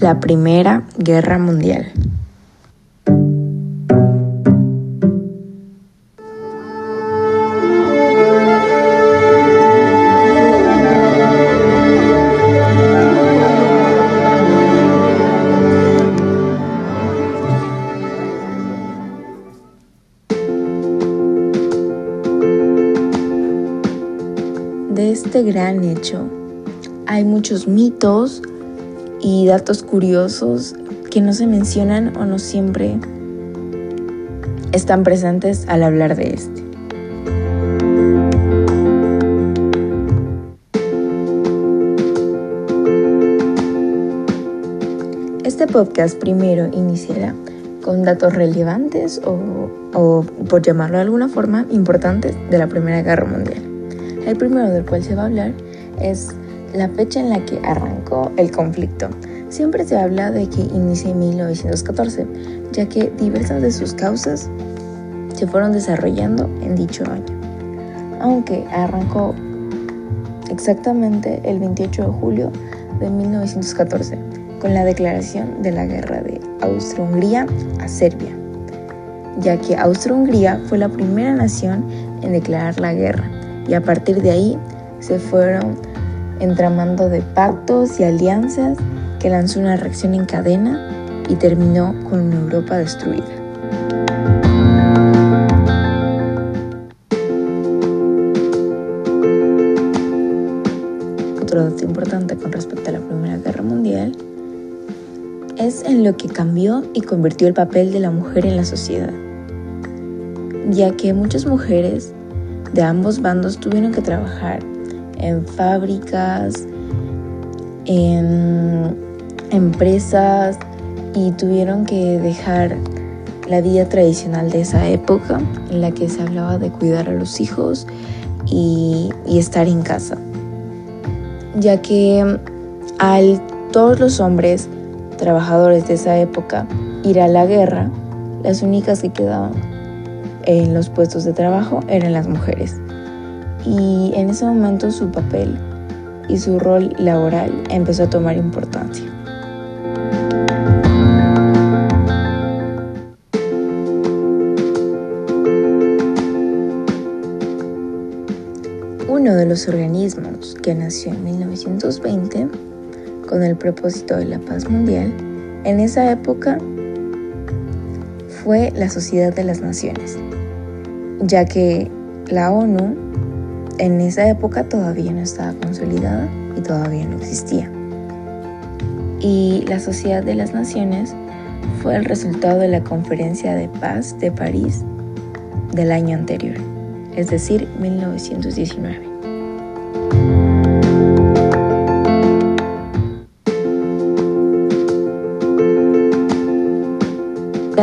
La Primera Guerra Mundial. De este gran hecho hay muchos mitos y datos curiosos que no se mencionan o no siempre están presentes al hablar de este. Este podcast primero iniciará con datos relevantes o, o, por llamarlo de alguna forma, importantes de la Primera Guerra Mundial. El primero del cual se va a hablar es la fecha en la que arrancó el conflicto. Siempre se habla de que inicia en 1914, ya que diversas de sus causas se fueron desarrollando en dicho año. Aunque arrancó exactamente el 28 de julio de 1914, con la declaración de la guerra de Austria-Hungría a Serbia, ya que Austria-Hungría fue la primera nación en declarar la guerra y a partir de ahí se fueron entramando de pactos y alianzas que lanzó una reacción en cadena y terminó con una Europa destruida. Otro dato importante con respecto a la Primera Guerra Mundial es en lo que cambió y convirtió el papel de la mujer en la sociedad, ya que muchas mujeres de ambos bandos tuvieron que trabajar en fábricas, en empresas y tuvieron que dejar la vida tradicional de esa época en la que se hablaba de cuidar a los hijos y, estar en casa. Ya que al todos los hombres trabajadores de esa época ir a la guerra, las únicas que quedaban en los puestos de trabajo eran las mujeres. Y en ese momento su papel y su rol laboral empezó a tomar importancia. Uno de los organismos que nació en 1920 con el propósito de la paz mundial, en esa época fue la Sociedad de las Naciones, ya que la ONU en esa época todavía no estaba consolidada y todavía no existía. Y la Sociedad de las Naciones fue el resultado de la Conferencia de Paz de París del año anterior, es decir, 1919.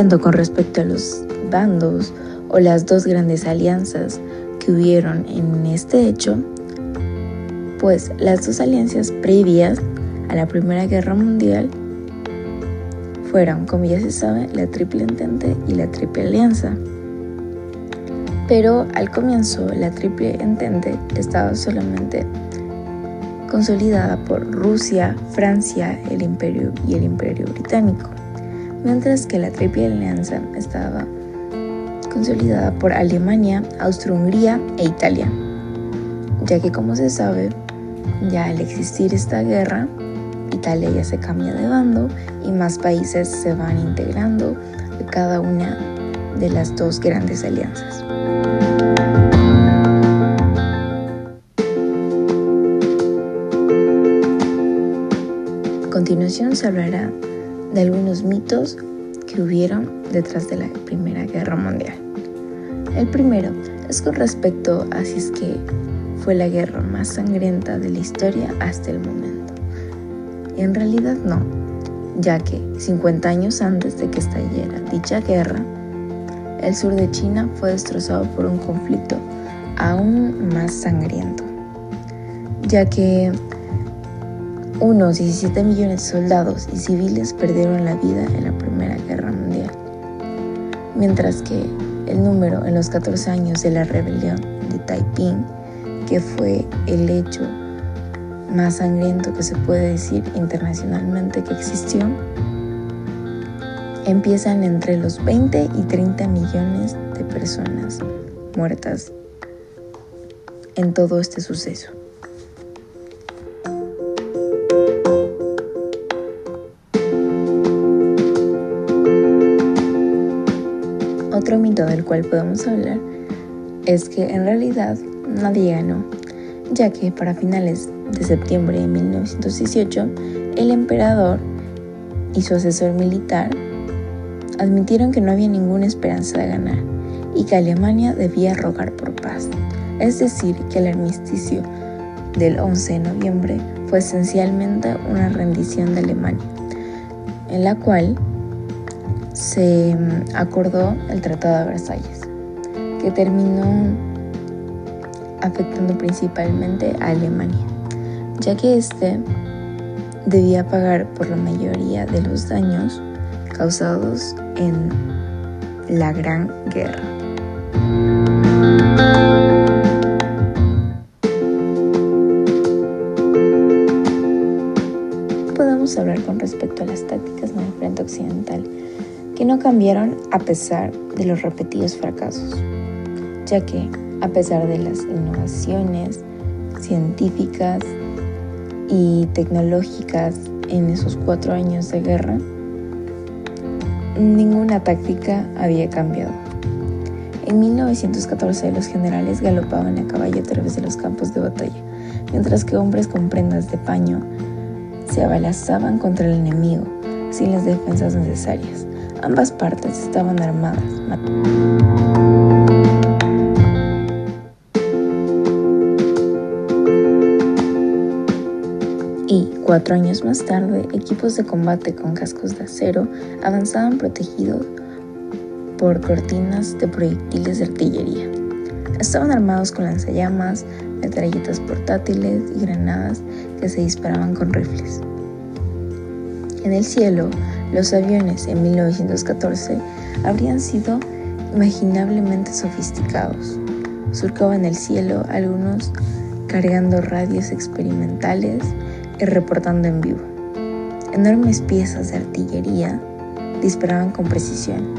Tanto con respecto a los bandos o las dos grandes alianzas que hubieron en este hecho, pues las dos alianzas previas a la Primera Guerra Mundial fueron, como ya se sabe, la Triple Entente y la Triple Alianza. Pero al comienzo la Triple Entente estaba solamente consolidada por Rusia, Francia, el Imperio y el Imperio Británico mientras que la Triple Alianza estaba consolidada por Alemania, Austria-Hungría e Italia, ya que como se sabe, ya al existir esta guerra, Italia ya se cambia de bando y más países se van integrando de cada una de las dos grandes alianzas. A continuación se hablará de algunos mitos que hubieron detrás de la Primera Guerra Mundial. El primero es con respecto a si es que fue la guerra más sangrienta de la historia hasta el momento. Y en realidad no, ya que 50 años antes de que estallara dicha guerra, el sur de China fue destrozado por un conflicto aún más sangriento, ya que unos 17 millones de soldados y civiles perdieron la vida en la Primera Guerra Mundial, mientras que el número en los 14 años de la rebelión de Taiping, que fue el hecho más sangriento que se puede decir internacionalmente que existió, empiezan entre los 20 y 30 millones de personas muertas en todo este suceso. Del cual podemos hablar es que en realidad nadie ganó, ya que para finales de septiembre de 1918 el emperador y su asesor militar admitieron que no había ninguna esperanza de ganar y que Alemania debía rogar por paz. Es decir, que el armisticio del 11 de noviembre fue esencialmente una rendición de Alemania, en la cual se mm, acordó el Tratado de Versalles, que terminó afectando principalmente a Alemania, ya que éste debía pagar por la mayoría de los daños causados en la Gran Guerra. Podemos hablar con respecto a las tácticas en el frente occidental, que no cambiaron a pesar de los repetidos fracasos, ya que a pesar de las innovaciones científicas y tecnológicas en esos cuatro años de guerra, ninguna táctica había cambiado. En 1914 los generales galopaban a caballo a través de los campos de batalla, mientras que hombres con prendas de paño se abalazaban contra el enemigo sin las defensas necesarias. Ambas partes estaban armadas. Cuatro años más tarde, equipos de combate con cascos de acero avanzaban protegidos por cortinas de proyectiles de artillería. Estaban armados con lanzallamas, metralletas portátiles y granadas que se disparaban con rifles. En el cielo, los aviones en 1914 habrían sido imaginablemente sofisticados. Surcaban el cielo algunos cargando radios experimentales y reportando en vivo. Enormes piezas de artillería disparaban con precisión,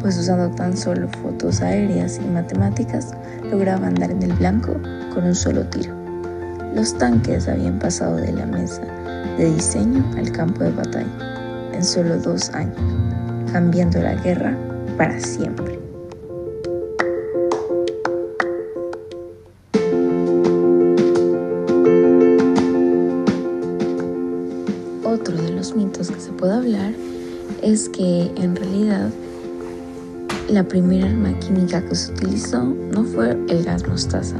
pues usando tan solo fotos aéreas y matemáticas lograban dar en el blanco con un solo tiro. Los tanques habían pasado de la mesa de diseño al campo de batalla en solo dos años, cambiando la guerra para siempre. que se puede hablar es que en realidad la primera arma química que se utilizó no fue el gas mostaza,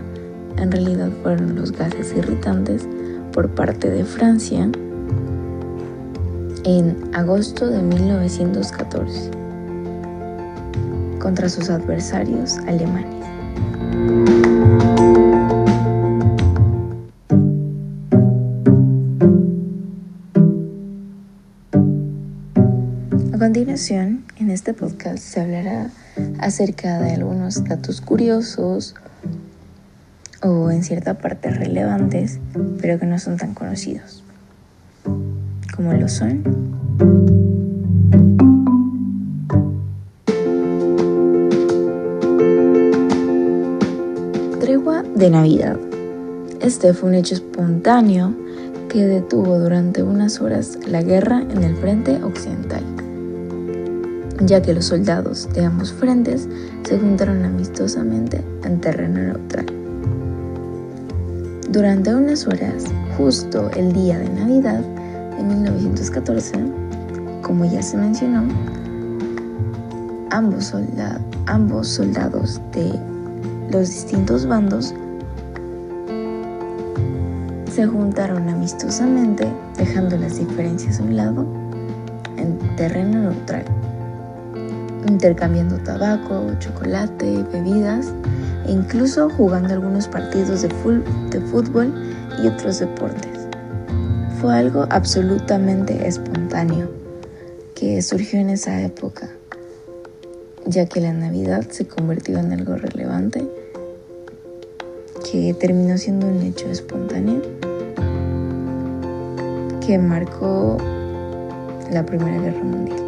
en realidad fueron los gases irritantes por parte de Francia en agosto de 1914 contra sus adversarios alemanes. continuación, en este podcast se hablará acerca de algunos datos curiosos o en cierta parte relevantes, pero que no son tan conocidos, como lo son. Tregua de Navidad. Este fue un hecho espontáneo que detuvo durante unas horas la guerra en el frente occidental ya que los soldados de ambos frentes se juntaron amistosamente en terreno neutral. Durante unas horas, justo el día de Navidad de 1914, como ya se mencionó, ambos soldados de los distintos bandos se juntaron amistosamente, dejando las diferencias a un lado, en terreno neutral intercambiando tabaco, chocolate, bebidas e incluso jugando algunos partidos de, fútbol y otros deportes. Fue algo absolutamente espontáneo que surgió en esa época, ya que la Navidad se convirtió en algo relevante que terminó siendo un hecho espontáneo que marcó la Primera Guerra Mundial.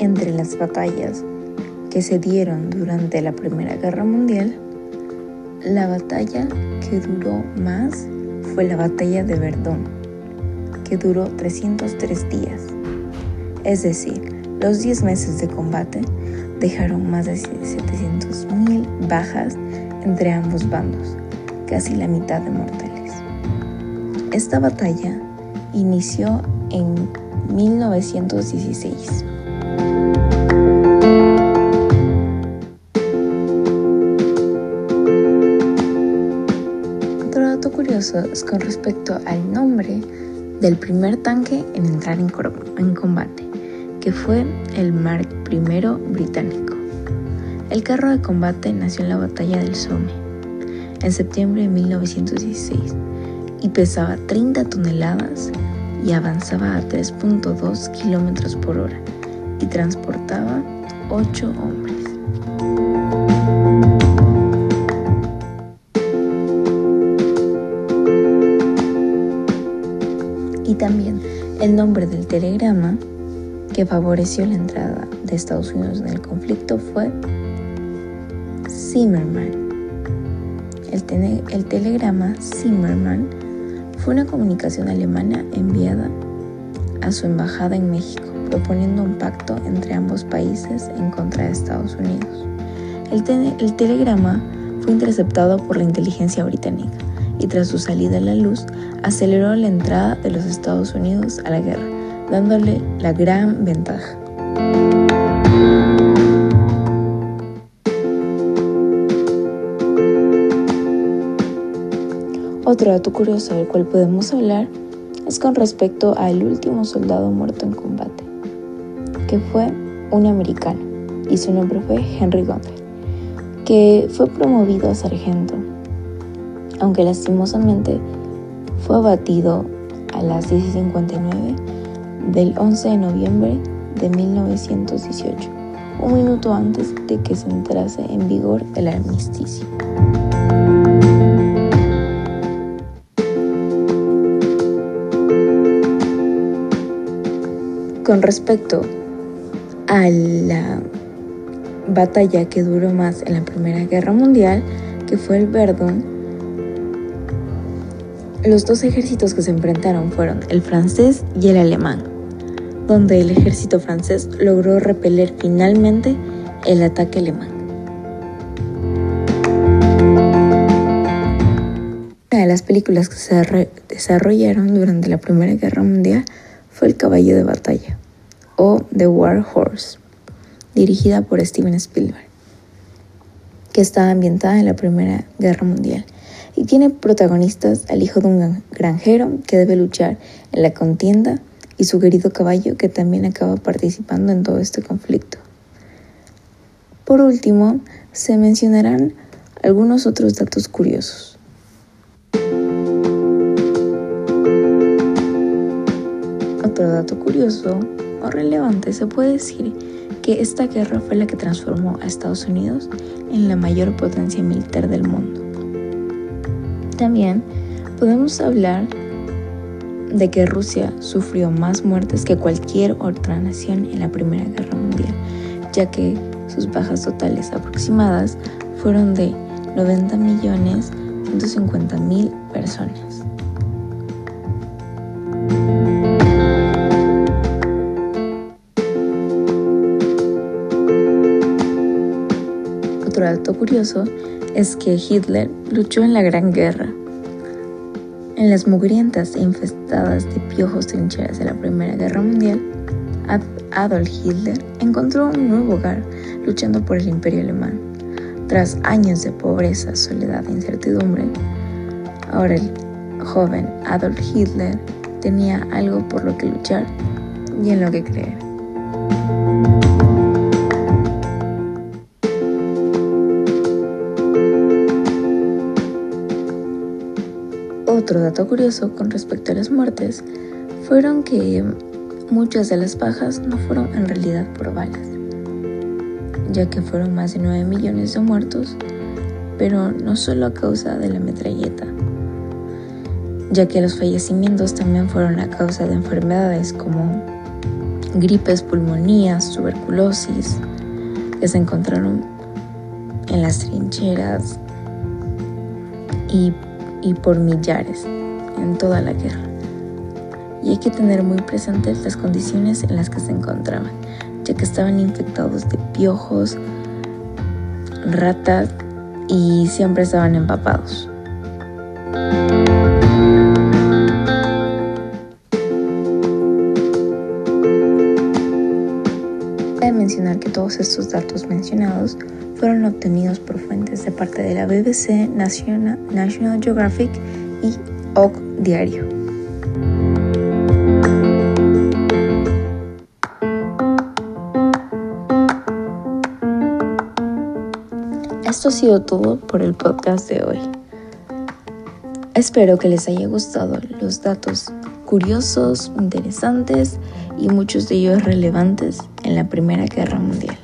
Entre las batallas que se dieron durante la Primera Guerra Mundial, la batalla que duró más fue la batalla de Verdún, que duró 303 días. Es decir, los 10 meses de combate dejaron más de 700.000 bajas entre ambos bandos, casi la mitad de mortales. Esta batalla inició en 1916. Con respecto al nombre del primer tanque en entrar en, combate, que fue el Mark I británico. El carro de combate nació en la batalla del Somme en septiembre de 1916 y pesaba 30 toneladas y avanzaba a 3.2 kilómetros por hora y transportaba 8 hombres. Y también el nombre del telegrama que favoreció la entrada de Estados Unidos en el conflicto fue Zimmerman. El, el telegrama Zimmerman fue una comunicación alemana enviada a su embajada en México, proponiendo un pacto entre ambos países en contra de Estados Unidos. El, el, telegrama fue interceptado por la inteligencia británica y tras su salida a la luz aceleró la entrada de los Estados Unidos a la guerra, dándole la gran ventaja. Otro dato curioso del cual podemos hablar es con respecto al último soldado muerto en combate, que fue un americano y su nombre fue Henry Gunther, que fue promovido a sargento, aunque lastimosamente fue abatido a las 10.59 del 11 de noviembre de 1918, un minuto antes de que se entrase en vigor el armisticio. Con respecto a la batalla que duró más en la Primera Guerra Mundial, que fue el Verdun, los dos ejércitos que se enfrentaron fueron el francés y el alemán, donde el ejército francés logró repeler finalmente el ataque alemán. Una de las películas que se desarrollaron durante la Primera Guerra Mundial fue El caballo de batalla o The War Horse, dirigida por Steven Spielberg, que estaba ambientada en la Primera Guerra Mundial y tiene protagonistas al hijo de un granjero que debe luchar en la contienda y su querido caballo que también acaba participando en todo este conflicto. Por último, se mencionarán algunos otros datos curiosos. Otro dato curioso o relevante se puede decir que esta guerra fue la que transformó a Estados Unidos en la mayor potencia militar del mundo. También podemos hablar de que Rusia sufrió más muertes que cualquier otra nación en la Primera Guerra Mundial, ya que sus bajas totales aproximadas fueron de 90 millones 150 mil personas. Curioso es que Hitler luchó en la Gran Guerra. En las mugrientas e infestadas de piojos trincheras de la Primera Guerra Mundial, Adolf Hitler encontró un nuevo hogar luchando por el imperio alemán. Tras años de pobreza, soledad e incertidumbre, ahora el joven Adolf Hitler tenía algo por lo que luchar y en lo que creer. Otro dato curioso con respecto a las muertes fueron que Muchas de las bajas no fueron en realidad por balas, ya que fueron más de 9 millones de muertos, pero no solo a causa de la metralleta, ya que los fallecimientos también fueron a causa de enfermedades como gripes, pulmonías, tuberculosis, que se encontraron en las trincheras y, y por millares en toda la guerra. Y hay que tener muy presentes las condiciones en las que se encontraban, ya que estaban infectados de piojos, ratas y siempre estaban empapados. Todos estos datos mencionados fueron obtenidos por fuentes de parte de la BBC, National, Geographic y OC Diario. Esto ha sido todo por el podcast de hoy. Espero que les haya gustado los datos curiosos, interesantes y muchos de ellos relevantes en la Primera Guerra Mundial.